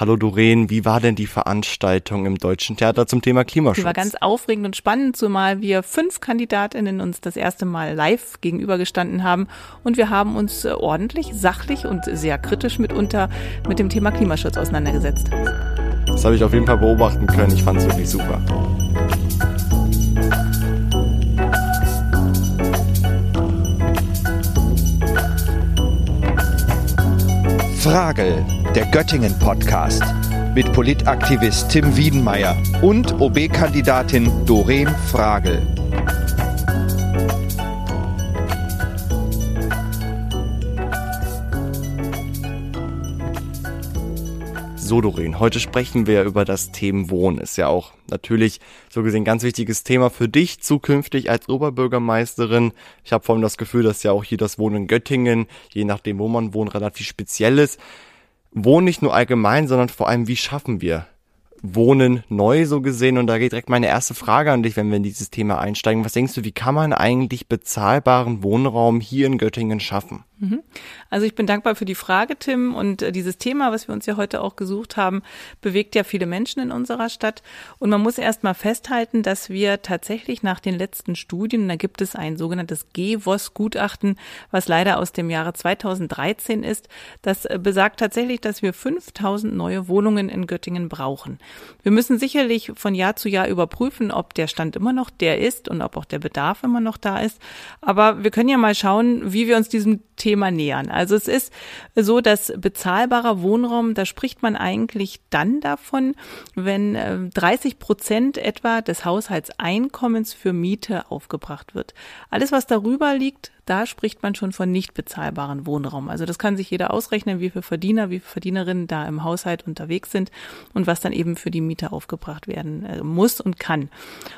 Hallo Doreen, wie war denn die Veranstaltung im Deutschen Theater zum Thema Klimaschutz? Die war ganz aufregend und spannend, zumal wir fünf Kandidatinnen uns das erste Mal live gegenübergestanden haben und wir haben uns äh, ordentlich, sachlich und sehr kritisch mitunter mit dem Thema Klimaschutz auseinandergesetzt. Das habe ich auf jeden Fall beobachten können. Ich fand es wirklich super. Frage, der Göttingen Podcast mit Politaktivist Tim Wiedenmeier und OB-Kandidatin Doreen Fragel. So, Doreen, heute sprechen wir über das Thema Wohnen. Ist ja auch natürlich so gesehen ganz wichtiges Thema für dich zukünftig als Oberbürgermeisterin. Ich habe vor allem das Gefühl, dass ja auch hier das Wohnen in Göttingen, je nachdem, wo man wohnt, relativ speziell ist. Wohnen nicht nur allgemein, sondern vor allem, wie schaffen wir Wohnen neu so gesehen. Und da geht direkt meine erste Frage an dich, wenn wir in dieses Thema einsteigen. Was denkst du, wie kann man eigentlich bezahlbaren Wohnraum hier in Göttingen schaffen? Mhm. Also ich bin dankbar für die Frage, Tim. Und äh, dieses Thema, was wir uns ja heute auch gesucht haben, bewegt ja viele Menschen in unserer Stadt. Und man muss erst mal festhalten, dass wir tatsächlich nach den letzten Studien, da gibt es ein sogenanntes GWOS-Gutachten, was leider aus dem Jahre 2013 ist, das äh, besagt tatsächlich, dass wir 5000 neue Wohnungen in Göttingen brauchen. Wir müssen sicherlich von Jahr zu Jahr überprüfen, ob der Stand immer noch der ist und ob auch der Bedarf immer noch da ist. Aber wir können ja mal schauen, wie wir uns diesem Thema nähern. Also es ist so, dass bezahlbarer Wohnraum, da spricht man eigentlich dann davon, wenn 30 äh, Prozent etwa des Haushaltseinkommens für Miete aufgebracht wird. Alles, was darüber liegt, da spricht man schon von nicht bezahlbaren Wohnraum. Also das kann sich jeder ausrechnen, wie viele Verdiener, wie viele Verdienerinnen da im Haushalt unterwegs sind und was dann eben für die Miete aufgebracht werden äh, muss und kann.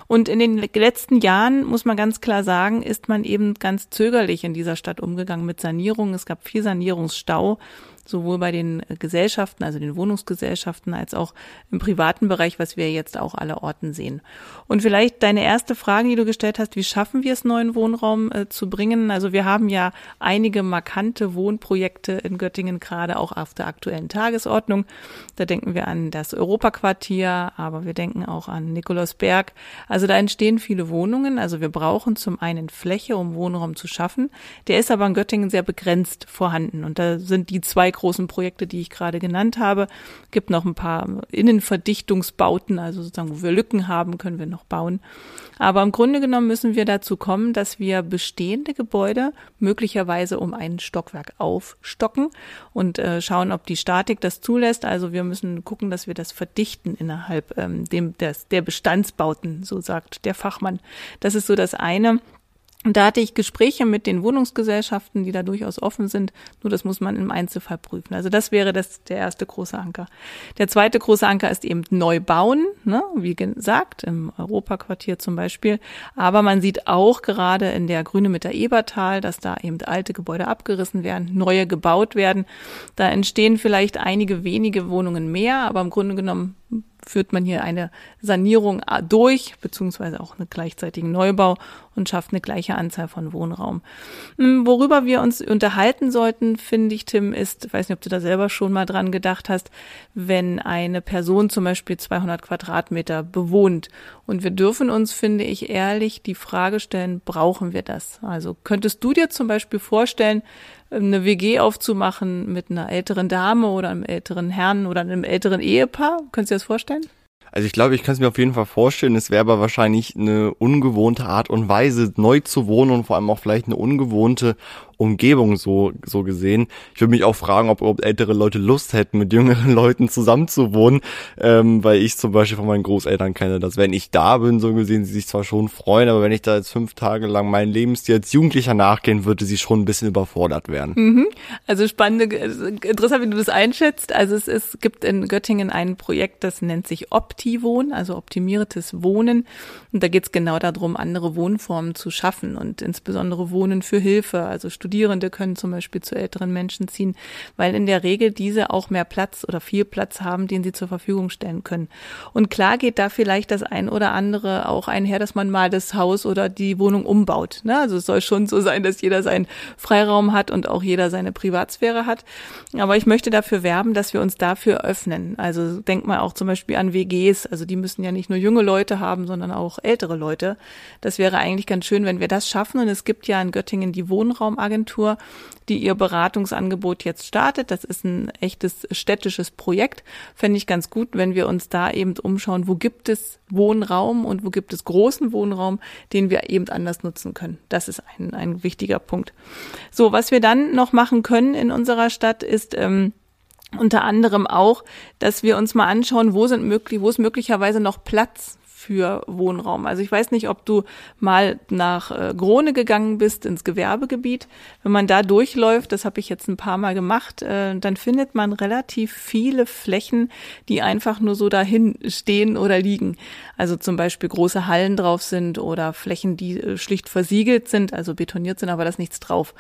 Und in den letzten Jahren, muss man ganz klar sagen, ist man eben ganz zögerlich in dieser Stadt umgegangen mit Sanierung. Es gab viel Sanierungsstau sowohl bei den Gesellschaften, also den Wohnungsgesellschaften, als auch im privaten Bereich, was wir jetzt auch alle Orten sehen. Und vielleicht deine erste Frage, die du gestellt hast, wie schaffen wir es, neuen Wohnraum äh, zu bringen? Also wir haben ja einige markante Wohnprojekte in Göttingen gerade auch auf der aktuellen Tagesordnung. Da denken wir an das Europaquartier, aber wir denken auch an Nikolausberg. Also da entstehen viele Wohnungen. Also wir brauchen zum einen Fläche, um Wohnraum zu schaffen. Der ist aber in Göttingen sehr begrenzt vorhanden. Und da sind die zwei großen Projekte, die ich gerade genannt habe. Gibt noch ein paar Innenverdichtungsbauten, also sozusagen, wo wir Lücken haben, können wir noch bauen. Aber im Grunde genommen müssen wir dazu kommen, dass wir bestehende Gebäude möglicherweise um ein Stockwerk aufstocken und äh, schauen, ob die Statik das zulässt. Also wir müssen gucken, dass wir das verdichten innerhalb ähm, dem, des, der Bestandsbauten, so sagt der Fachmann. Das ist so das eine. Und da hatte ich Gespräche mit den Wohnungsgesellschaften, die da durchaus offen sind. Nur das muss man im Einzelfall prüfen. Also das wäre das, der erste große Anker. Der zweite große Anker ist eben neu bauen, ne? wie gesagt, im Europaquartier zum Beispiel. Aber man sieht auch gerade in der Grüne mit der Ebertal, dass da eben alte Gebäude abgerissen werden, neue gebaut werden. Da entstehen vielleicht einige wenige Wohnungen mehr, aber im Grunde genommen führt man hier eine Sanierung durch, beziehungsweise auch einen gleichzeitigen Neubau und schafft eine gleiche Anzahl von Wohnraum. Hm, worüber wir uns unterhalten sollten, finde ich, Tim, ist, ich weiß nicht, ob du da selber schon mal dran gedacht hast, wenn eine Person zum Beispiel 200 Quadratmeter bewohnt und wir dürfen uns, finde ich, ehrlich die Frage stellen, brauchen wir das? Also könntest du dir zum Beispiel vorstellen, eine WG aufzumachen mit einer älteren Dame oder einem älteren Herrn oder einem älteren Ehepaar? Du dir das vorstellen? Also ich glaube, ich kann es mir auf jeden Fall vorstellen, es wäre aber wahrscheinlich eine ungewohnte Art und Weise, neu zu wohnen und vor allem auch vielleicht eine ungewohnte Umgebung so, so gesehen. Ich würde mich auch fragen, ob, ob ältere Leute Lust hätten, mit jüngeren Leuten zusammenzuwohnen, ähm, weil ich zum Beispiel von meinen Großeltern kenne, dass wenn ich da bin, so gesehen, sie sich zwar schon freuen, aber wenn ich da jetzt fünf Tage lang mein Lebensstil als Jugendlicher nachgehen, würde sie schon ein bisschen überfordert werden. Mhm. Also spannende, interessant, wie du das einschätzt. Also es, es gibt in Göttingen ein Projekt, das nennt sich Optiwohn, also optimiertes Wohnen. Und da geht es genau darum, andere Wohnformen zu schaffen und insbesondere Wohnen für Hilfe, also Studierende Studierende können zum Beispiel zu älteren Menschen ziehen, weil in der Regel diese auch mehr Platz oder viel Platz haben, den sie zur Verfügung stellen können. Und klar geht da vielleicht das ein oder andere auch einher, dass man mal das Haus oder die Wohnung umbaut. Ne? Also es soll schon so sein, dass jeder seinen Freiraum hat und auch jeder seine Privatsphäre hat. Aber ich möchte dafür werben, dass wir uns dafür öffnen. Also denk mal auch zum Beispiel an WGs. Also die müssen ja nicht nur junge Leute haben, sondern auch ältere Leute. Das wäre eigentlich ganz schön, wenn wir das schaffen. Und es gibt ja in Göttingen die Wohnraumagentur, die ihr Beratungsangebot jetzt startet. Das ist ein echtes städtisches Projekt. Fände ich ganz gut, wenn wir uns da eben umschauen, wo gibt es Wohnraum und wo gibt es großen Wohnraum, den wir eben anders nutzen können. Das ist ein, ein wichtiger Punkt. So, was wir dann noch machen können in unserer Stadt ist, ähm, unter anderem auch, dass wir uns mal anschauen, wo sind möglich, wo ist möglicherweise noch Platz für Wohnraum. Also ich weiß nicht, ob du mal nach äh, Grone gegangen bist ins Gewerbegebiet. Wenn man da durchläuft, das habe ich jetzt ein paar Mal gemacht, äh, dann findet man relativ viele Flächen, die einfach nur so dahin stehen oder liegen. Also zum Beispiel große Hallen drauf sind oder Flächen, die äh, schlicht versiegelt sind, also betoniert sind, aber da ist nichts drauf.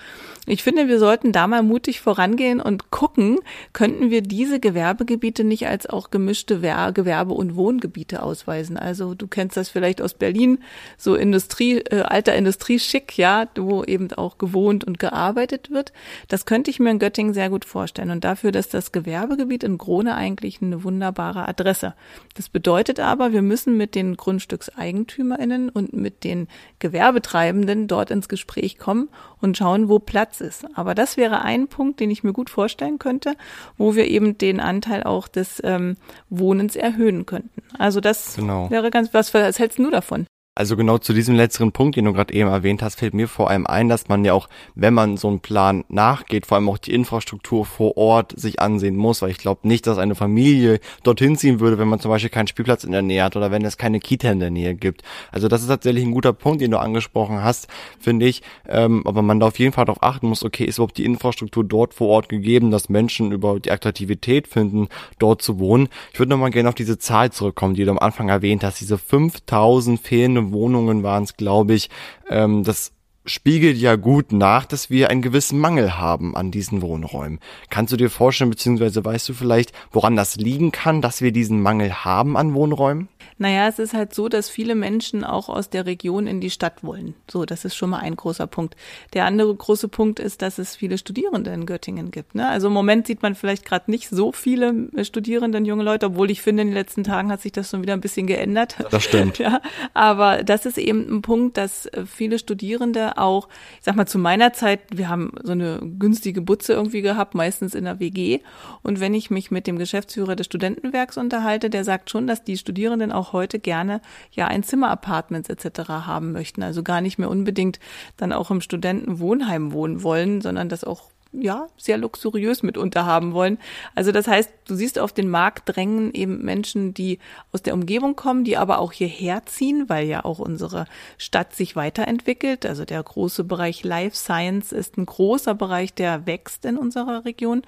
Ich finde, wir sollten da mal mutig vorangehen und gucken, könnten wir diese Gewerbegebiete nicht als auch gemischte Gewerbe- und Wohngebiete ausweisen. Also du kennst das vielleicht aus Berlin, so Industrie, äh, alter Industrieschick, ja, wo eben auch gewohnt und gearbeitet wird. Das könnte ich mir in Göttingen sehr gut vorstellen. Und dafür, dass das Gewerbegebiet in Krone eigentlich eine wunderbare Adresse. Das bedeutet aber, wir müssen mit den GrundstückseigentümerInnen und mit den Gewerbetreibenden dort ins Gespräch kommen und schauen, wo Platz ist. Aber das wäre ein Punkt, den ich mir gut vorstellen könnte, wo wir eben den Anteil auch des ähm, Wohnens erhöhen könnten. Also das genau. wäre ganz, was, was hältst du davon? Also genau zu diesem letzteren Punkt, den du gerade eben erwähnt hast, fällt mir vor allem ein, dass man ja auch, wenn man so einen Plan nachgeht, vor allem auch die Infrastruktur vor Ort sich ansehen muss, weil ich glaube nicht, dass eine Familie dorthin ziehen würde, wenn man zum Beispiel keinen Spielplatz in der Nähe hat oder wenn es keine Kita in der Nähe gibt. Also das ist tatsächlich ein guter Punkt, den du angesprochen hast, finde ich. Ähm, aber man da auf jeden Fall darauf achten muss, okay, ist überhaupt die Infrastruktur dort vor Ort gegeben, dass Menschen über die Attraktivität finden, dort zu wohnen. Ich würde nochmal gerne auf diese Zahl zurückkommen, die du am Anfang erwähnt hast, diese 5000 fehlende Wohnungen waren es, glaube ich. Ähm, das spiegelt ja gut nach, dass wir einen gewissen Mangel haben an diesen Wohnräumen. Kannst du dir vorstellen, beziehungsweise weißt du vielleicht, woran das liegen kann, dass wir diesen Mangel haben an Wohnräumen? Naja, es ist halt so, dass viele Menschen auch aus der Region in die Stadt wollen. So, das ist schon mal ein großer Punkt. Der andere große Punkt ist, dass es viele Studierende in Göttingen gibt. Ne? Also im Moment sieht man vielleicht gerade nicht so viele äh, Studierende, junge Leute, obwohl ich finde, in den letzten Tagen hat sich das schon wieder ein bisschen geändert. Das stimmt. ja, aber das ist eben ein Punkt, dass äh, viele Studierende auch, ich sag mal, zu meiner Zeit, wir haben so eine günstige Butze irgendwie gehabt, meistens in der WG. Und wenn ich mich mit dem Geschäftsführer des Studentenwerks unterhalte, der sagt schon, dass die Studierenden auch heute gerne ja Einzimmer-Apartments etc. haben möchten. Also gar nicht mehr unbedingt dann auch im Studentenwohnheim wohnen wollen, sondern das auch ja, sehr luxuriös mitunter haben wollen. Also das heißt, du siehst auf den Markt drängen eben Menschen, die aus der Umgebung kommen, die aber auch hierher ziehen, weil ja auch unsere Stadt sich weiterentwickelt. Also der große Bereich Life Science ist ein großer Bereich, der wächst in unserer Region.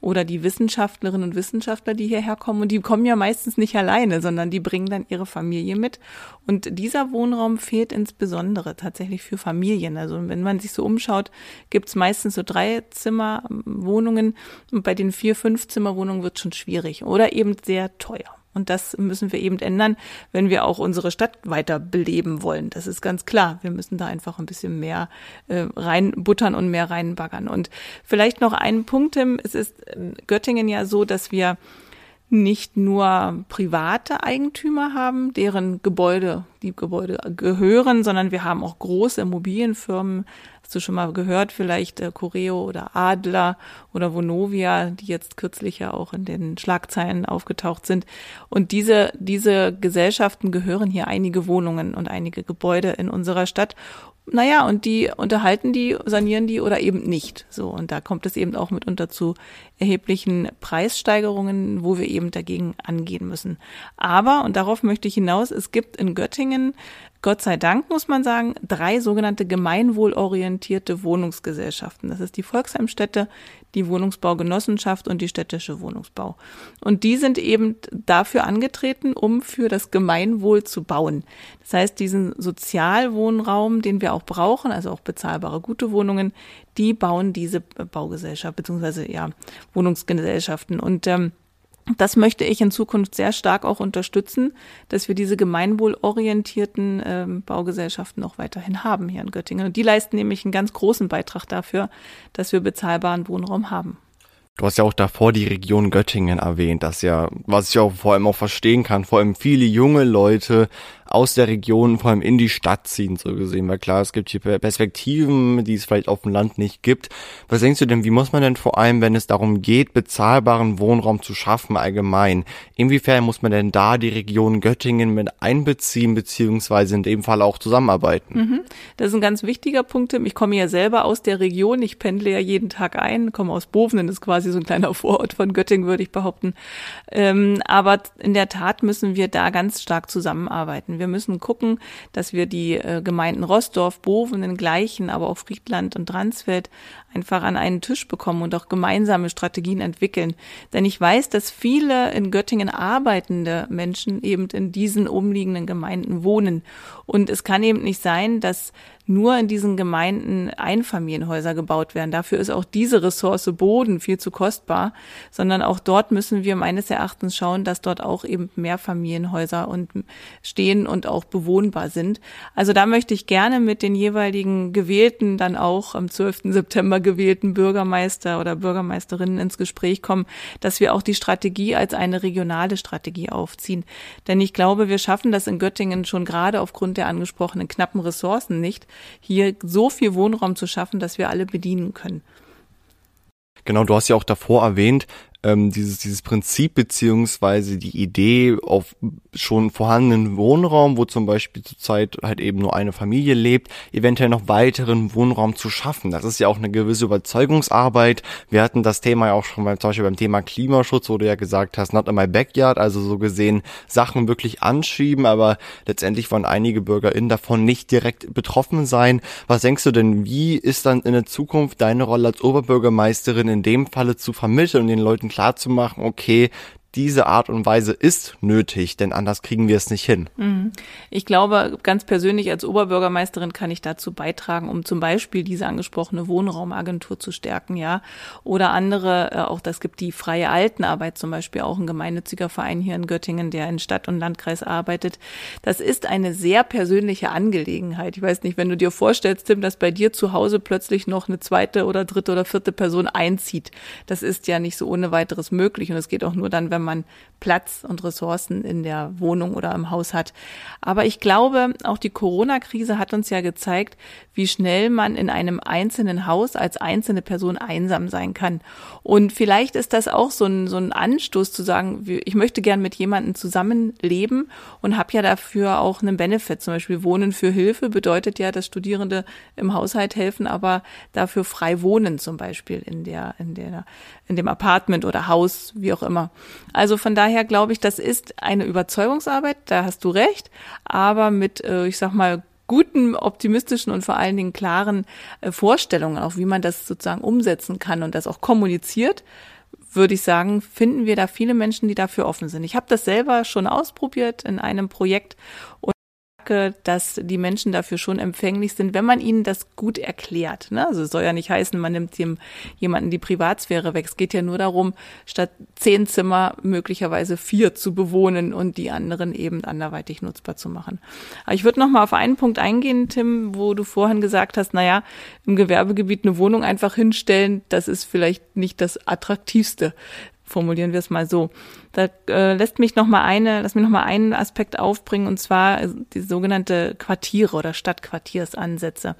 Oder die Wissenschaftlerinnen und Wissenschaftler, die hierher kommen. Und die kommen ja meistens nicht alleine, sondern die bringen dann ihre Familie mit. Und dieser Wohnraum fehlt insbesondere tatsächlich für Familien. Also wenn man sich so umschaut, gibt es meistens so drei Zimmerwohnungen und bei den vier, fünf Zimmerwohnungen wird schon schwierig oder eben sehr teuer. Und das müssen wir eben ändern, wenn wir auch unsere Stadt weiter beleben wollen. Das ist ganz klar. Wir müssen da einfach ein bisschen mehr äh, reinbuttern und mehr reinbaggern. Und vielleicht noch ein Punkt, Tim. Es ist in Göttingen ja so, dass wir nicht nur private Eigentümer haben, deren Gebäude, die Gebäude gehören, sondern wir haben auch große Immobilienfirmen. Hast du schon mal gehört, vielleicht äh, Coreo oder Adler oder Vonovia, die jetzt kürzlich ja auch in den Schlagzeilen aufgetaucht sind. Und diese, diese Gesellschaften gehören hier einige Wohnungen und einige Gebäude in unserer Stadt. Naja, und die unterhalten die, sanieren die oder eben nicht. So, und da kommt es eben auch mitunter zu erheblichen Preissteigerungen, wo wir eben dagegen angehen müssen. Aber, und darauf möchte ich hinaus, es gibt in Göttingen, Gott sei Dank muss man sagen, drei sogenannte gemeinwohlorientierte Wohnungsgesellschaften. Das ist die Volksheimstätte, die Wohnungsbaugenossenschaft und die städtische Wohnungsbau. Und die sind eben dafür angetreten, um für das Gemeinwohl zu bauen. Das heißt, diesen Sozialwohnraum, den wir auch brauchen, also auch bezahlbare gute Wohnungen, die bauen diese Baugesellschaft beziehungsweise ja Wohnungsgesellschaften und ähm, das möchte ich in Zukunft sehr stark auch unterstützen, dass wir diese gemeinwohlorientierten ähm, Baugesellschaften auch weiterhin haben hier in Göttingen. Und die leisten nämlich einen ganz großen Beitrag dafür, dass wir bezahlbaren Wohnraum haben. Du hast ja auch davor die Region Göttingen erwähnt, das ja, was ich auch vor allem auch verstehen kann, vor allem viele junge Leute aus der Region vor allem in die Stadt ziehen, so gesehen. Weil klar, es gibt hier Perspektiven, die es vielleicht auf dem Land nicht gibt. Was denkst du denn, wie muss man denn vor allem, wenn es darum geht, bezahlbaren Wohnraum zu schaffen allgemein, inwiefern muss man denn da die Region Göttingen mit einbeziehen, beziehungsweise in dem Fall auch zusammenarbeiten? Mhm. Das ist ein ganz wichtiger Punkt. Ich komme ja selber aus der Region. Ich pendle ja jeden Tag ein, komme aus Bovenen, ist quasi so ein kleiner Vorort von Göttingen, würde ich behaupten. Ähm, aber in der Tat müssen wir da ganz stark zusammenarbeiten. Wir müssen gucken, dass wir die äh, Gemeinden Rossdorf, Bovenen, Gleichen, aber auch Friedland und Dransfeld einfach an einen Tisch bekommen und auch gemeinsame Strategien entwickeln. Denn ich weiß, dass viele in Göttingen arbeitende Menschen eben in diesen umliegenden Gemeinden wohnen. Und es kann eben nicht sein, dass nur in diesen Gemeinden Einfamilienhäuser gebaut werden. Dafür ist auch diese Ressource Boden viel zu kostbar, sondern auch dort müssen wir meines Erachtens schauen, dass dort auch eben mehr Familienhäuser und stehen und auch bewohnbar sind. Also da möchte ich gerne mit den jeweiligen Gewählten dann auch am 12. September gewählten Bürgermeister oder Bürgermeisterinnen ins Gespräch kommen, dass wir auch die Strategie als eine regionale Strategie aufziehen. Denn ich glaube, wir schaffen das in Göttingen schon gerade aufgrund der angesprochenen knappen Ressourcen nicht, hier so viel Wohnraum zu schaffen, dass wir alle bedienen können. Genau, du hast ja auch davor erwähnt, ähm, dieses, dieses Prinzip beziehungsweise die Idee auf schon vorhandenen Wohnraum, wo zum Beispiel zurzeit halt eben nur eine Familie lebt, eventuell noch weiteren Wohnraum zu schaffen. Das ist ja auch eine gewisse Überzeugungsarbeit. Wir hatten das Thema ja auch schon beim, zum Beispiel beim Thema Klimaschutz, wo du ja gesagt hast, not in my backyard, also so gesehen Sachen wirklich anschieben, aber letztendlich wollen einige BürgerInnen davon nicht direkt betroffen sein. Was denkst du denn, wie ist dann in der Zukunft deine Rolle als Oberbürgermeisterin in dem Falle zu vermitteln und den Leuten klarzumachen, okay, diese Art und Weise ist nötig, denn anders kriegen wir es nicht hin. Mhm. Ich glaube, ganz persönlich als Oberbürgermeisterin kann ich dazu beitragen, um zum Beispiel diese angesprochene Wohnraumagentur zu stärken, ja. Oder andere, äh, auch das gibt die freie Altenarbeit zum Beispiel, auch ein gemeinnütziger Verein hier in Göttingen, der in Stadt und Landkreis arbeitet. Das ist eine sehr persönliche Angelegenheit. Ich weiß nicht, wenn du dir vorstellst, Tim, dass bei dir zu Hause plötzlich noch eine zweite oder dritte oder vierte Person einzieht. Das ist ja nicht so ohne weiteres möglich und es geht auch nur dann, wenn wenn man Platz und Ressourcen in der Wohnung oder im Haus hat. Aber ich glaube, auch die Corona-Krise hat uns ja gezeigt, wie schnell man in einem einzelnen Haus als einzelne Person einsam sein kann. Und vielleicht ist das auch so ein, so ein Anstoß zu sagen, ich möchte gern mit jemandem zusammenleben und habe ja dafür auch einen Benefit. Zum Beispiel Wohnen für Hilfe bedeutet ja, dass Studierende im Haushalt helfen, aber dafür frei wohnen zum Beispiel in der, in der, in dem Apartment oder Haus, wie auch immer. Also von daher glaube ich, das ist eine Überzeugungsarbeit, da hast du recht, aber mit, äh, ich sag mal, guten, optimistischen und vor allen Dingen klaren äh, Vorstellungen, auch wie man das sozusagen umsetzen kann und das auch kommuniziert, würde ich sagen, finden wir da viele Menschen, die dafür offen sind. Ich habe das selber schon ausprobiert in einem Projekt dass die Menschen dafür schon empfänglich sind, wenn man ihnen das gut erklärt. Ne? Also es soll ja nicht heißen, man nimmt dem jemanden die Privatsphäre weg. Es geht ja nur darum, statt zehn Zimmer möglicherweise vier zu bewohnen und die anderen eben anderweitig nutzbar zu machen. Aber ich würde noch mal auf einen Punkt eingehen, Tim, wo du vorhin gesagt hast, naja, im Gewerbegebiet eine Wohnung einfach hinstellen, das ist vielleicht nicht das attraktivste formulieren wir es mal so. Da äh, lässt mich noch mal eine, lass mich noch mal einen Aspekt aufbringen und zwar die sogenannte Quartiere oder Stadtquartiersansätze.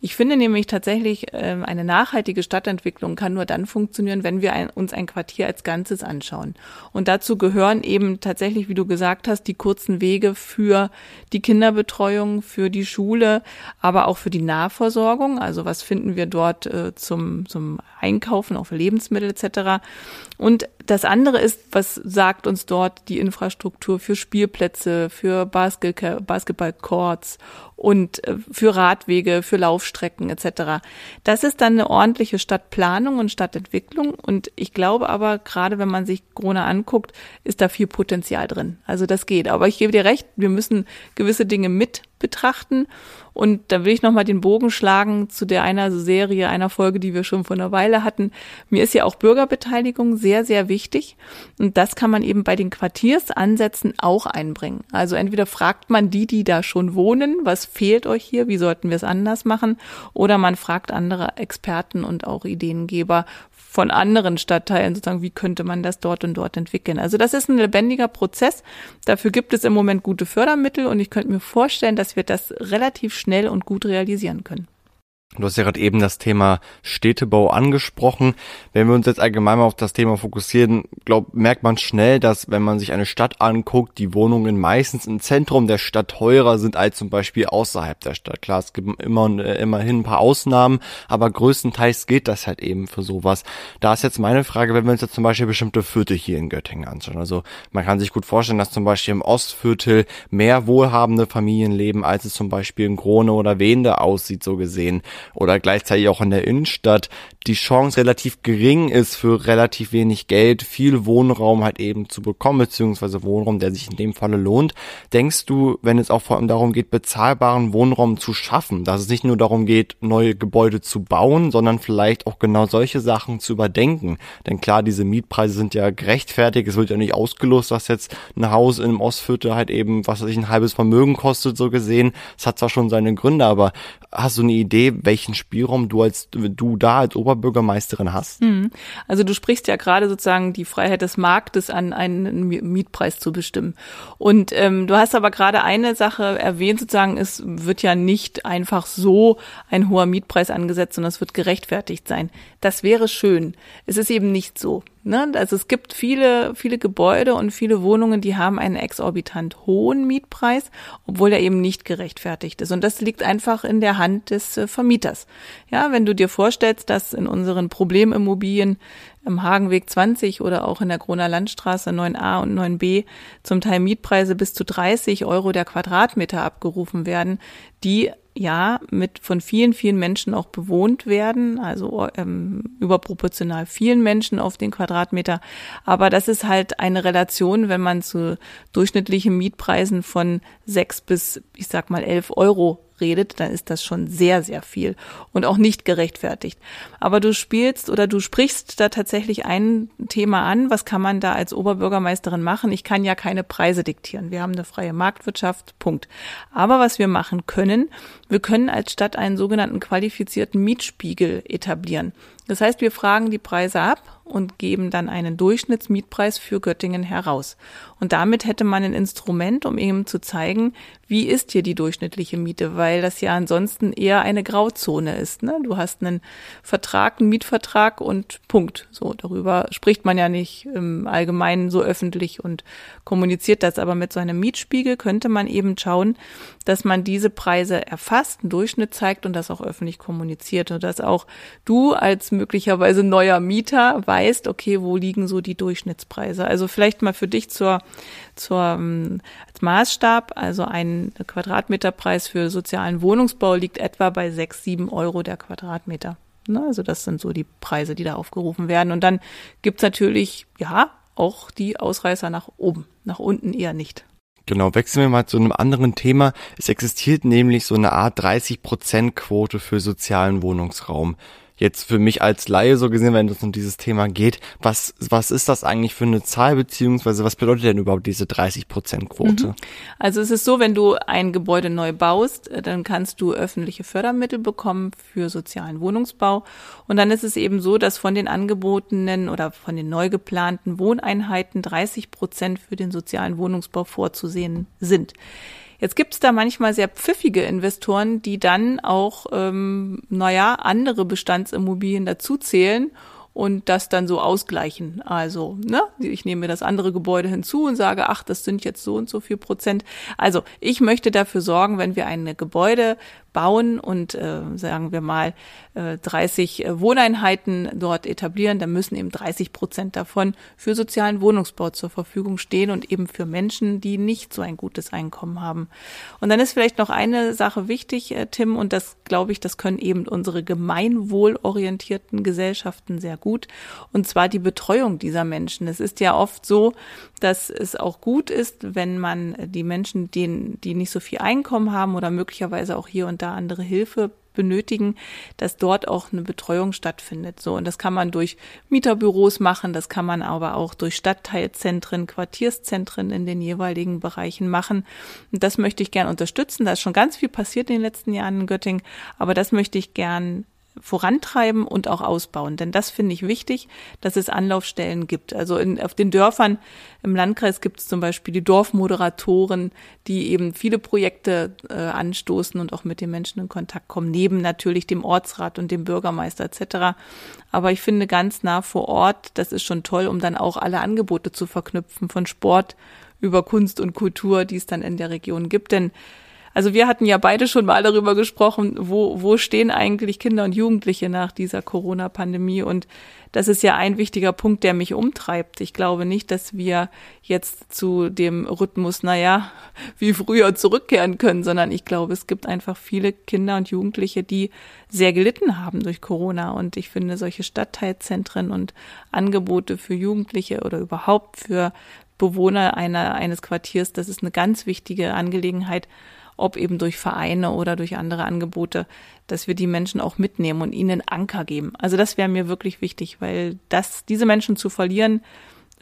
Ich finde nämlich tatsächlich äh, eine nachhaltige Stadtentwicklung kann nur dann funktionieren, wenn wir ein, uns ein Quartier als Ganzes anschauen. Und dazu gehören eben tatsächlich, wie du gesagt hast, die kurzen Wege für die Kinderbetreuung, für die Schule, aber auch für die Nahversorgung. Also was finden wir dort äh, zum zum Einkaufen, auch für Lebensmittel etc. Und das andere ist, was sagt uns dort die Infrastruktur für Spielplätze, für Basketballcourts und äh, für Radwege, für Laufstrecken etc. Das ist dann eine ordentliche Stadtplanung und Stadtentwicklung und ich glaube aber, gerade wenn man sich Corona anguckt, ist da viel Potenzial drin. Also das geht. Aber ich gebe dir recht, wir müssen gewisse Dinge mit betrachten. Und da will ich nochmal den Bogen schlagen zu der einer Serie, einer Folge, die wir schon vor einer Weile hatten. Mir ist ja auch Bürgerbeteiligung sehr, sehr wichtig. Und das kann man eben bei den Quartiersansätzen auch einbringen. Also entweder fragt man die, die da schon wohnen, was fehlt euch hier, wie sollten wir es anders machen? Oder man fragt andere Experten und auch Ideengeber, von anderen Stadtteilen sozusagen, wie könnte man das dort und dort entwickeln. Also das ist ein lebendiger Prozess. Dafür gibt es im Moment gute Fördermittel und ich könnte mir vorstellen, dass wir das relativ schnell und gut realisieren können. Du hast ja gerade eben das Thema Städtebau angesprochen. Wenn wir uns jetzt allgemein mal auf das Thema fokussieren, glaub, merkt man schnell, dass wenn man sich eine Stadt anguckt, die Wohnungen meistens im Zentrum der Stadt teurer sind als zum Beispiel außerhalb der Stadt. Klar, es gibt immer, immerhin ein paar Ausnahmen, aber größtenteils geht das halt eben für sowas. Da ist jetzt meine Frage, wenn wir uns jetzt zum Beispiel bestimmte Viertel hier in Göttingen anschauen. Also man kann sich gut vorstellen, dass zum Beispiel im Ostviertel mehr wohlhabende Familien leben, als es zum Beispiel in Krone oder Wende aussieht, so gesehen oder gleichzeitig auch in der Innenstadt die Chance relativ gering ist, für relativ wenig Geld viel Wohnraum halt eben zu bekommen, beziehungsweise Wohnraum, der sich in dem Falle lohnt. Denkst du, wenn es auch vor allem darum geht, bezahlbaren Wohnraum zu schaffen, dass es nicht nur darum geht, neue Gebäude zu bauen, sondern vielleicht auch genau solche Sachen zu überdenken? Denn klar, diese Mietpreise sind ja gerechtfertigt. Es wird ja nicht ausgelost, dass jetzt ein Haus im Ostviertel halt eben, was weiß ich, ein halbes Vermögen kostet, so gesehen. Es hat zwar schon seine Gründe, aber hast du eine Idee, welchen Spielraum du als, du da als Ober Oberbürgermeisterin hast. Hm. Also du sprichst ja gerade sozusagen die Freiheit des Marktes an, einen Mietpreis zu bestimmen. Und ähm, du hast aber gerade eine Sache erwähnt, sozusagen, es wird ja nicht einfach so ein hoher Mietpreis angesetzt, sondern es wird gerechtfertigt sein. Das wäre schön. Es ist eben nicht so. Ne? Also es gibt viele, viele Gebäude und viele Wohnungen, die haben einen exorbitant hohen Mietpreis, obwohl er eben nicht gerechtfertigt ist. Und das liegt einfach in der Hand des äh, Vermieters. Ja, wenn du dir vorstellst, dass in unseren Problemimmobilien im Hagenweg 20 oder auch in der Kroner Landstraße 9a und 9b zum Teil Mietpreise bis zu 30 Euro der Quadratmeter abgerufen werden, die ja mit von vielen, vielen Menschen auch bewohnt werden, also ähm, überproportional vielen Menschen auf den Quadratmeter. Aber das ist halt eine Relation, wenn man zu durchschnittlichen Mietpreisen von sechs bis, ich sag mal, elf Euro redet, dann ist das schon sehr, sehr viel und auch nicht gerechtfertigt. Aber du spielst oder du sprichst da tatsächlich ein Thema an. Was kann man da als Oberbürgermeisterin machen? Ich kann ja keine Preise diktieren. Wir haben eine freie Marktwirtschaft, Punkt. Aber was wir machen können, wir können als Stadt einen sogenannten qualifizierten Mietspiegel etablieren. Das heißt, wir fragen die Preise ab und geben dann einen Durchschnittsmietpreis für Göttingen heraus. Und damit hätte man ein Instrument, um eben zu zeigen, wie ist hier die durchschnittliche Miete, weil das ja ansonsten eher eine Grauzone ist. Ne? Du hast einen Vertrag, einen Mietvertrag und Punkt. So, darüber spricht man ja nicht im Allgemeinen so öffentlich und kommuniziert das. Aber mit so einem Mietspiegel könnte man eben schauen, dass man diese Preise erfasst, einen Durchschnitt zeigt und das auch öffentlich kommuniziert und dass auch du als möglicherweise neuer Mieter weißt, okay, wo liegen so die Durchschnittspreise. Also vielleicht mal für dich zur, zur ähm, als Maßstab, also ein Quadratmeterpreis für sozialen Wohnungsbau liegt etwa bei sechs, sieben Euro der Quadratmeter. Ne, also das sind so die Preise, die da aufgerufen werden. Und dann gibt's natürlich, ja, auch die Ausreißer nach oben, nach unten eher nicht. Genau, wechseln wir mal zu einem anderen Thema. Es existiert nämlich so eine Art 30%-Quote für sozialen Wohnungsraum jetzt für mich als Laie so gesehen, wenn es um dieses Thema geht, was, was ist das eigentlich für eine Zahl, beziehungsweise was bedeutet denn überhaupt diese 30-Prozent-Quote? Mhm. Also es ist so, wenn du ein Gebäude neu baust, äh, dann kannst du öffentliche Fördermittel bekommen für sozialen Wohnungsbau. Und dann ist es eben so, dass von den angebotenen oder von den neu geplanten Wohneinheiten 30 Prozent für den sozialen Wohnungsbau vorzusehen sind. Jetzt gibt es da manchmal sehr pfiffige Investoren, die dann auch, ähm, naja, andere Bestandsimmobilien dazuzählen und das dann so ausgleichen. Also, ne, ich nehme mir das andere Gebäude hinzu und sage, ach, das sind jetzt so und so viel Prozent. Also, ich möchte dafür sorgen, wenn wir eine Gebäude bauen und äh, sagen wir mal äh, 30 äh, Wohneinheiten dort etablieren, dann müssen eben 30 Prozent davon für sozialen Wohnungsbau zur Verfügung stehen und eben für Menschen, die nicht so ein gutes Einkommen haben. Und dann ist vielleicht noch eine Sache wichtig, äh, Tim, und das glaube ich, das können eben unsere gemeinwohlorientierten Gesellschaften sehr gut, und zwar die Betreuung dieser Menschen. Es ist ja oft so, dass es auch gut ist, wenn man die Menschen, denen, die nicht so viel Einkommen haben oder möglicherweise auch hier und da andere Hilfe benötigen, dass dort auch eine Betreuung stattfindet. So und das kann man durch Mieterbüros machen, das kann man aber auch durch Stadtteilzentren, Quartierszentren in den jeweiligen Bereichen machen. Und das möchte ich gern unterstützen. Da ist schon ganz viel passiert in den letzten Jahren in Göttingen, aber das möchte ich gern vorantreiben und auch ausbauen. Denn das finde ich wichtig, dass es Anlaufstellen gibt. Also in, auf den Dörfern im Landkreis gibt es zum Beispiel die Dorfmoderatoren, die eben viele Projekte äh, anstoßen und auch mit den Menschen in Kontakt kommen, neben natürlich dem Ortsrat und dem Bürgermeister etc. Aber ich finde ganz nah vor Ort, das ist schon toll, um dann auch alle Angebote zu verknüpfen, von Sport über Kunst und Kultur, die es dann in der Region gibt. Denn also wir hatten ja beide schon mal darüber gesprochen, wo, wo stehen eigentlich Kinder und Jugendliche nach dieser Corona-Pandemie und das ist ja ein wichtiger Punkt, der mich umtreibt. Ich glaube nicht, dass wir jetzt zu dem Rhythmus, naja, wie früher zurückkehren können, sondern ich glaube, es gibt einfach viele Kinder und Jugendliche, die sehr gelitten haben durch Corona. Und ich finde solche Stadtteilzentren und Angebote für Jugendliche oder überhaupt für Bewohner einer, eines Quartiers, das ist eine ganz wichtige Angelegenheit ob eben durch Vereine oder durch andere Angebote, dass wir die Menschen auch mitnehmen und ihnen Anker geben. Also das wäre mir wirklich wichtig, weil das, diese Menschen zu verlieren,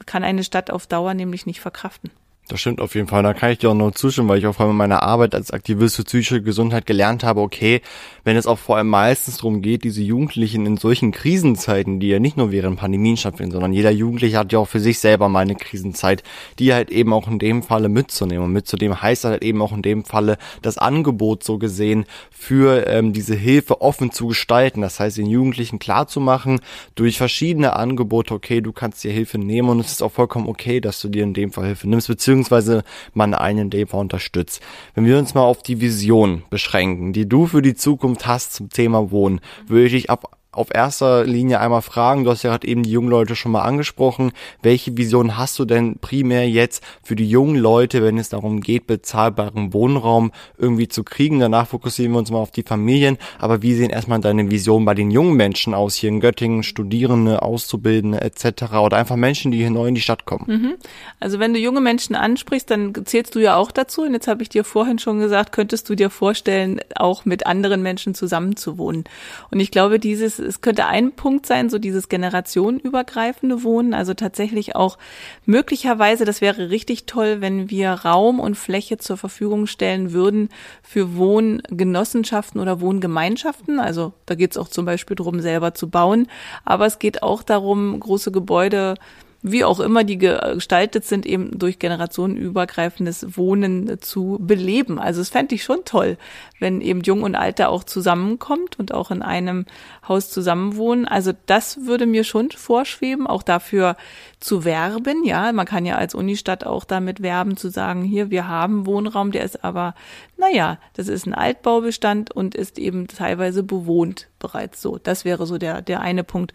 kann eine Stadt auf Dauer nämlich nicht verkraften. Das stimmt auf jeden Fall. Da kann ich dir auch noch zustimmen, weil ich auch vor allem in meiner Arbeit als Aktivist für psychische Gesundheit gelernt habe, okay, wenn es auch vor allem meistens darum geht, diese Jugendlichen in solchen Krisenzeiten, die ja nicht nur während Pandemien stattfinden, sondern jeder Jugendliche hat ja auch für sich selber mal eine Krisenzeit, die halt eben auch in dem Falle mitzunehmen. Und mitzunehmen heißt halt eben auch in dem Falle das Angebot so gesehen für ähm, diese Hilfe offen zu gestalten. Das heißt, den Jugendlichen klarzumachen durch verschiedene Angebote, okay, du kannst dir Hilfe nehmen und es ist auch vollkommen okay, dass du dir in dem Fall Hilfe nimmst, beziehungsweise beziehungsweise man einen Fall unterstützt. Wenn wir uns mal auf die Vision beschränken, die du für die Zukunft hast zum Thema Wohnen, würde ich dich ab auf erster Linie einmal fragen, du hast ja gerade eben die jungen Leute schon mal angesprochen, welche Vision hast du denn primär jetzt für die jungen Leute, wenn es darum geht, bezahlbaren Wohnraum irgendwie zu kriegen? Danach fokussieren wir uns mal auf die Familien, aber wie sehen erstmal deine Visionen bei den jungen Menschen aus, hier in Göttingen, Studierende, Auszubildende etc. oder einfach Menschen, die hier neu in die Stadt kommen? Mhm. Also wenn du junge Menschen ansprichst, dann zählst du ja auch dazu und jetzt habe ich dir vorhin schon gesagt, könntest du dir vorstellen, auch mit anderen Menschen zusammenzuwohnen. Und ich glaube, dieses es könnte ein Punkt sein, so dieses generationenübergreifende Wohnen, also tatsächlich auch möglicherweise, das wäre richtig toll, wenn wir Raum und Fläche zur Verfügung stellen würden für Wohngenossenschaften oder Wohngemeinschaften. Also da geht es auch zum Beispiel darum, selber zu bauen, aber es geht auch darum, große Gebäude wie auch immer die gestaltet sind, eben durch generationenübergreifendes Wohnen zu beleben. Also es fände ich schon toll, wenn eben Jung und Alter auch zusammenkommt und auch in einem Haus zusammenwohnen. Also das würde mir schon vorschweben, auch dafür zu werben. Ja, man kann ja als Unistadt auch damit werben, zu sagen, hier, wir haben Wohnraum, der ist aber, naja, das ist ein Altbaubestand und ist eben teilweise bewohnt bereits so. Das wäre so der, der eine Punkt.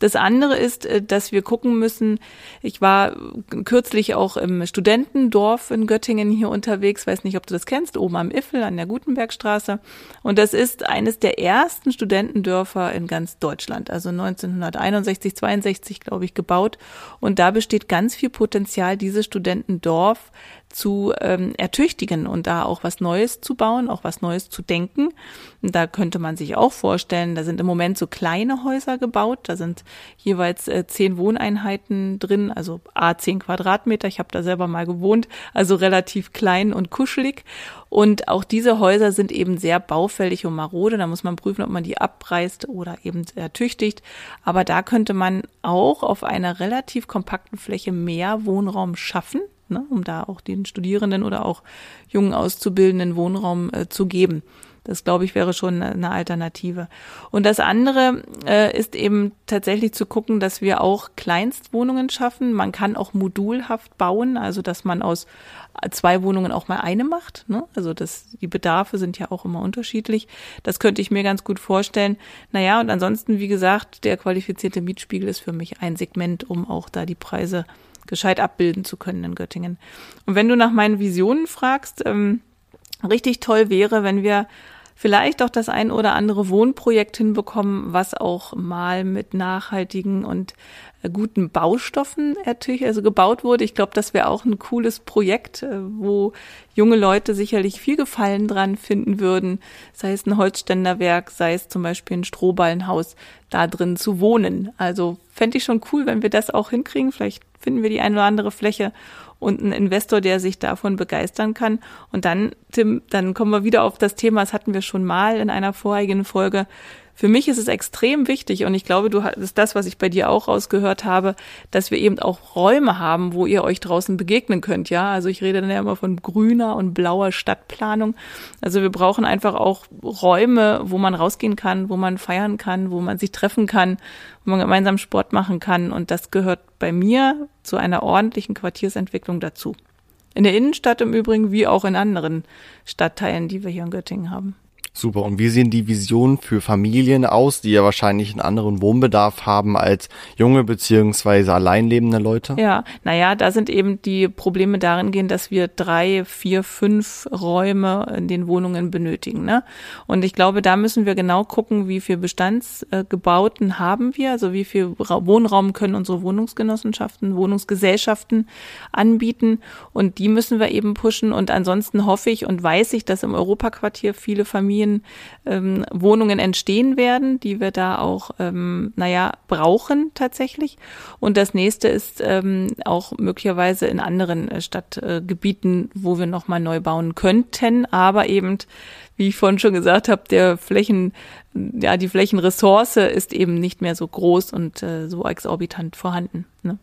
Das andere ist, äh, dass wir gucken müssen, ich war kürzlich auch im Studentendorf in Göttingen hier unterwegs, weiß nicht, ob du das kennst, oben am Iffel an der Gutenbergstraße. Und das ist eines der ersten Studentendörfer in ganz Deutschland, also 1961, 62, glaube ich, gebaut. Und da besteht ganz viel Potenzial, dieses Studentendorf zu ähm, ertüchtigen und da auch was Neues zu bauen, auch was Neues zu denken. Und da könnte man sich auch vorstellen, da sind im Moment so kleine Häuser gebaut, da sind jeweils äh, zehn Wohneinheiten drin, also a zehn Quadratmeter. Ich habe da selber mal gewohnt, also relativ klein und kuschelig. Und auch diese Häuser sind eben sehr baufällig und marode. Da muss man prüfen, ob man die abreißt oder eben ertüchtigt. Aber da könnte man auch auf einer relativ kompakten Fläche mehr Wohnraum schaffen ne, um da auch den Studierenden oder auch jungen Auszubildenden Wohnraum äh, zu geben. Das glaube ich wäre schon eine Alternative. Und das andere äh, ist eben tatsächlich zu gucken, dass wir auch Kleinstwohnungen schaffen. Man kann auch modulhaft bauen, also dass man aus zwei Wohnungen auch mal eine macht. Ne? Also das, die Bedarfe sind ja auch immer unterschiedlich. Das könnte ich mir ganz gut vorstellen. Naja, und ansonsten, wie gesagt, der qualifizierte Mietspiegel ist für mich ein Segment, um auch da die Preise gescheit abbilden zu können in Göttingen. Und wenn du nach meinen Visionen fragst, ähm, richtig toll wäre, wenn wir vielleicht auch das ein oder andere Wohnprojekt hinbekommen, was auch mal mit nachhaltigen und guten Baustoffen natürlich also gebaut wurde. Ich glaube, das wäre auch ein cooles Projekt, äh, wo junge Leute sicherlich viel Gefallen dran finden würden, sei es ein Holzständerwerk, sei es zum Beispiel ein Strohballenhaus, da drin zu wohnen. Also fände ich schon cool, wenn wir das auch hinkriegen. Vielleicht finden wir die eine oder andere Fläche und einen Investor, der sich davon begeistern kann. Und dann, Tim, dann kommen wir wieder auf das Thema, das hatten wir schon mal in einer vorigen Folge, für mich ist es extrem wichtig und ich glaube, du hast das, was ich bei dir auch rausgehört habe, dass wir eben auch Räume haben, wo ihr euch draußen begegnen könnt, ja. Also ich rede dann ja immer von grüner und blauer Stadtplanung. Also wir brauchen einfach auch Räume, wo man rausgehen kann, wo man feiern kann, wo man sich treffen kann, wo man gemeinsam Sport machen kann und das gehört bei mir zu einer ordentlichen Quartiersentwicklung dazu. In der Innenstadt im Übrigen wie auch in anderen Stadtteilen, die wir hier in Göttingen haben. Super. Und wie sehen die Visionen für Familien aus, die ja wahrscheinlich einen anderen Wohnbedarf haben als junge beziehungsweise alleinlebende Leute? Ja, naja, da sind eben die Probleme darin gehen, dass wir drei, vier, fünf Räume in den Wohnungen benötigen. Ne? Und ich glaube, da müssen wir genau gucken, wie viel Bestandsgebauten haben wir, also wie viel Wohnraum können unsere Wohnungsgenossenschaften, Wohnungsgesellschaften anbieten. Und die müssen wir eben pushen. Und ansonsten hoffe ich und weiß ich, dass im Europaquartier viele Familien neuen ähm, Wohnungen entstehen werden, die wir da auch, ähm, naja, brauchen tatsächlich. Und das nächste ist ähm, auch möglicherweise in anderen äh, Stadtgebieten, wo wir nochmal neu bauen könnten, aber eben wie ich vorhin schon gesagt habe, der Flächen, ja, die Flächenressource ist eben nicht mehr so groß und äh, so exorbitant vorhanden. Ne?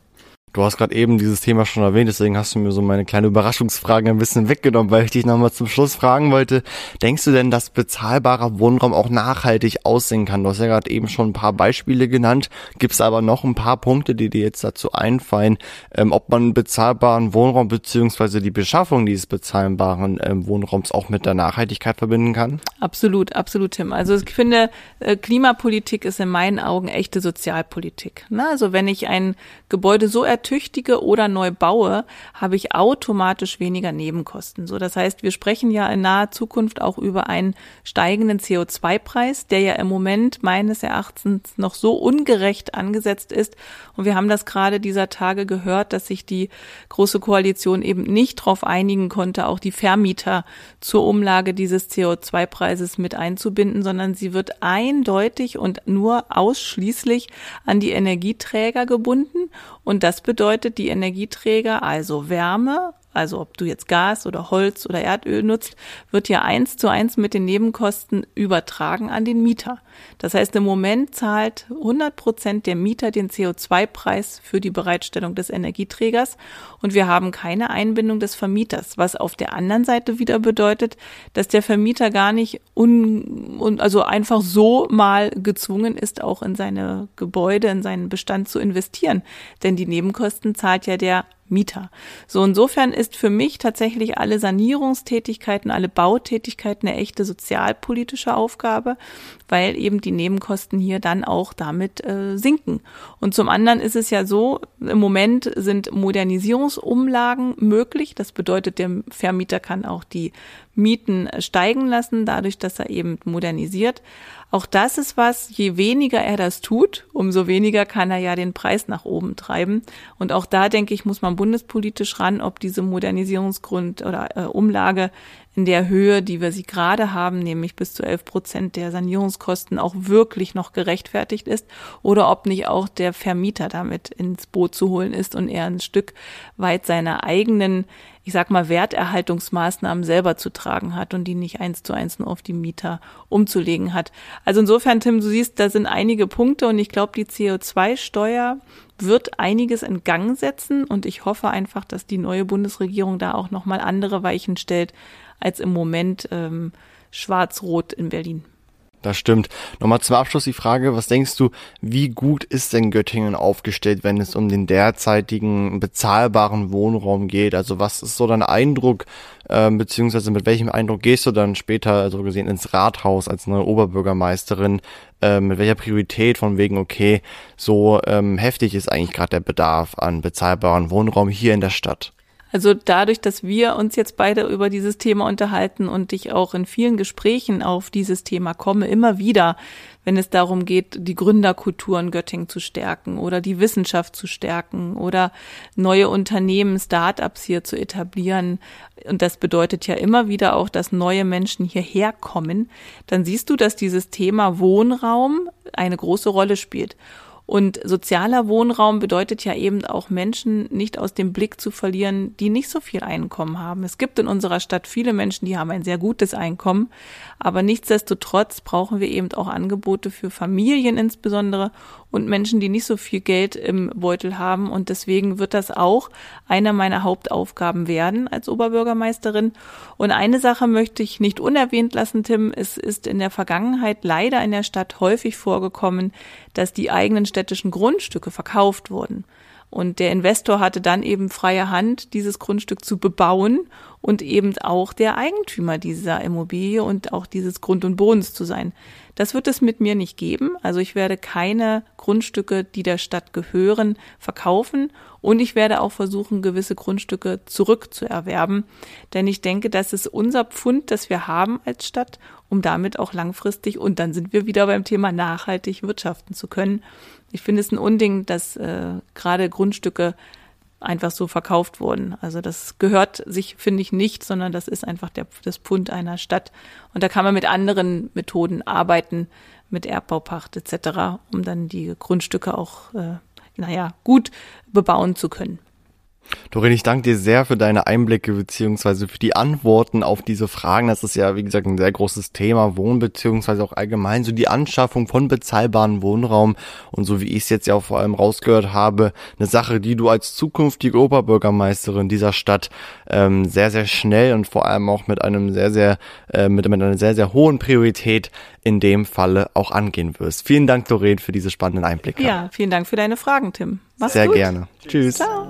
Du hast gerade eben dieses Thema schon erwähnt, deswegen hast du mir so meine kleine Überraschungsfrage ein bisschen weggenommen, weil ich dich nochmal zum Schluss fragen wollte. Denkst du denn, dass bezahlbarer Wohnraum auch nachhaltig aussehen kann? Du hast ja gerade eben schon ein paar Beispiele genannt. Gibt es aber noch ein paar Punkte, die dir jetzt dazu einfallen, ähm, ob man bezahlbaren Wohnraum beziehungsweise die Beschaffung dieses bezahlbaren ähm, Wohnraums auch mit der Nachhaltigkeit verbinden kann? Absolut, absolut, Tim. Also ich finde, äh, Klimapolitik ist in meinen Augen echte Sozialpolitik. Ne? Also wenn ich ein Gebäude so ertüchtige oder neu baue, habe ich automatisch weniger Nebenkosten. So, das heißt, wir sprechen ja in naher Zukunft auch über einen steigenden CO2-Preis, der ja im Moment meines Erachtens noch so ungerecht angesetzt ist. Und wir haben das gerade dieser Tage gehört, dass sich die Große Koalition eben nicht darauf einigen konnte, auch die Vermieter zur Umlage dieses CO2-Preises mit einzubinden, sondern sie wird eindeutig und nur ausschließlich an die Energieträger gebunden. Und das bedeutet, die Energieträger, also Wärme, also ob du jetzt Gas oder Holz oder Erdöl nutzt, wird ja eins zu eins mit den Nebenkosten übertragen an den Mieter. Das heißt, im Moment zahlt 100 Prozent der Mieter den CO2-Preis für die Bereitstellung des Energieträgers und wir haben keine Einbindung des Vermieters, was auf der anderen Seite wieder bedeutet, dass der Vermieter gar nicht un, also einfach so mal gezwungen ist, auch in seine Gebäude, in seinen Bestand zu investieren. Denn die Nebenkosten zahlt ja der Mieter. So insofern ist für mich tatsächlich alle Sanierungstätigkeiten, alle Bautätigkeiten eine echte sozialpolitische Aufgabe, weil eben die Nebenkosten hier dann auch damit äh, sinken. Und zum anderen ist es ja so, im Moment sind Modernisierungsumlagen möglich. Das bedeutet, der Vermieter kann auch die Mieten steigen lassen, dadurch, dass er eben modernisiert. Auch das ist was, je weniger er das tut, umso weniger kann er ja den Preis nach oben treiben. Und auch da, denke ich, muss man bundespolitisch ran, ob diese Modernisierungsgrund oder äh, Umlage in der Höhe, die wir sie gerade haben, nämlich bis zu 11 Prozent der Sanierungskosten auch wirklich noch gerechtfertigt ist oder ob nicht auch der Vermieter damit ins Boot zu holen ist und er ein Stück weit seiner eigenen ich sag mal, Werterhaltungsmaßnahmen selber zu tragen hat und die nicht eins zu eins nur auf die Mieter umzulegen hat. Also insofern, Tim, du siehst, da sind einige Punkte und ich glaube, die CO2-Steuer wird einiges in Gang setzen und ich hoffe einfach, dass die neue Bundesregierung da auch nochmal andere Weichen stellt, als im Moment ähm, schwarz-rot in Berlin. Das stimmt. Nochmal zum Abschluss die Frage, was denkst du, wie gut ist denn Göttingen aufgestellt, wenn es um den derzeitigen bezahlbaren Wohnraum geht? Also was ist so dein Eindruck, äh, beziehungsweise mit welchem Eindruck gehst du dann später, also gesehen, ins Rathaus als neue Oberbürgermeisterin? Äh, mit welcher Priorität von wegen, okay, so ähm, heftig ist eigentlich gerade der Bedarf an bezahlbaren Wohnraum hier in der Stadt? Also dadurch, dass wir uns jetzt beide über dieses Thema unterhalten und ich auch in vielen Gesprächen auf dieses Thema komme, immer wieder, wenn es darum geht, die Gründerkultur in Göttingen zu stärken oder die Wissenschaft zu stärken oder neue Unternehmen, Start-ups hier zu etablieren. Und das bedeutet ja immer wieder auch, dass neue Menschen hierher kommen. Dann siehst du, dass dieses Thema Wohnraum eine große Rolle spielt. Und sozialer Wohnraum bedeutet ja eben auch Menschen nicht aus dem Blick zu verlieren, die nicht so viel Einkommen haben. Es gibt in unserer Stadt viele Menschen, die haben ein sehr gutes Einkommen, aber nichtsdestotrotz brauchen wir eben auch Angebote für Familien insbesondere und Menschen, die nicht so viel Geld im Beutel haben. Und deswegen wird das auch einer meiner Hauptaufgaben werden als Oberbürgermeisterin. Und eine Sache möchte ich nicht unerwähnt lassen, Tim. Es ist in der Vergangenheit leider in der Stadt häufig vorgekommen, dass die eigenen städtischen Grundstücke verkauft wurden. Und der Investor hatte dann eben freie Hand, dieses Grundstück zu bebauen und eben auch der Eigentümer dieser Immobilie und auch dieses Grund und Bodens zu sein. Das wird es mit mir nicht geben. Also ich werde keine Grundstücke, die der Stadt gehören, verkaufen und ich werde auch versuchen, gewisse Grundstücke zurückzuerwerben. Denn ich denke, das ist unser Pfund, das wir haben als Stadt, um damit auch langfristig, und dann sind wir wieder beim Thema nachhaltig wirtschaften zu können. Ich finde es ein Unding, dass äh, gerade Grundstücke einfach so verkauft wurden. Also das gehört sich, finde ich, nicht, sondern das ist einfach der, das Pfund einer Stadt. Und da kann man mit anderen Methoden arbeiten, mit Erbbaupacht etc., um dann die Grundstücke auch, äh, naja, gut bebauen zu können. Doreen, ich danke dir sehr für deine Einblicke beziehungsweise für die Antworten auf diese Fragen. Das ist ja, wie gesagt, ein sehr großes Thema, Wohn beziehungsweise auch allgemein so die Anschaffung von bezahlbarem Wohnraum und so wie ich es jetzt ja auch vor allem rausgehört habe, eine Sache, die du als zukünftige Oberbürgermeisterin dieser Stadt ähm, sehr, sehr schnell und vor allem auch mit einem sehr, sehr, äh, mit, mit einer sehr, sehr hohen Priorität in dem Falle auch angehen wirst. Vielen Dank, Doreen, für diese spannenden Einblicke. Ja, vielen Dank für deine Fragen, Tim. Mach's sehr gut. gerne. Tschüss. Ciao.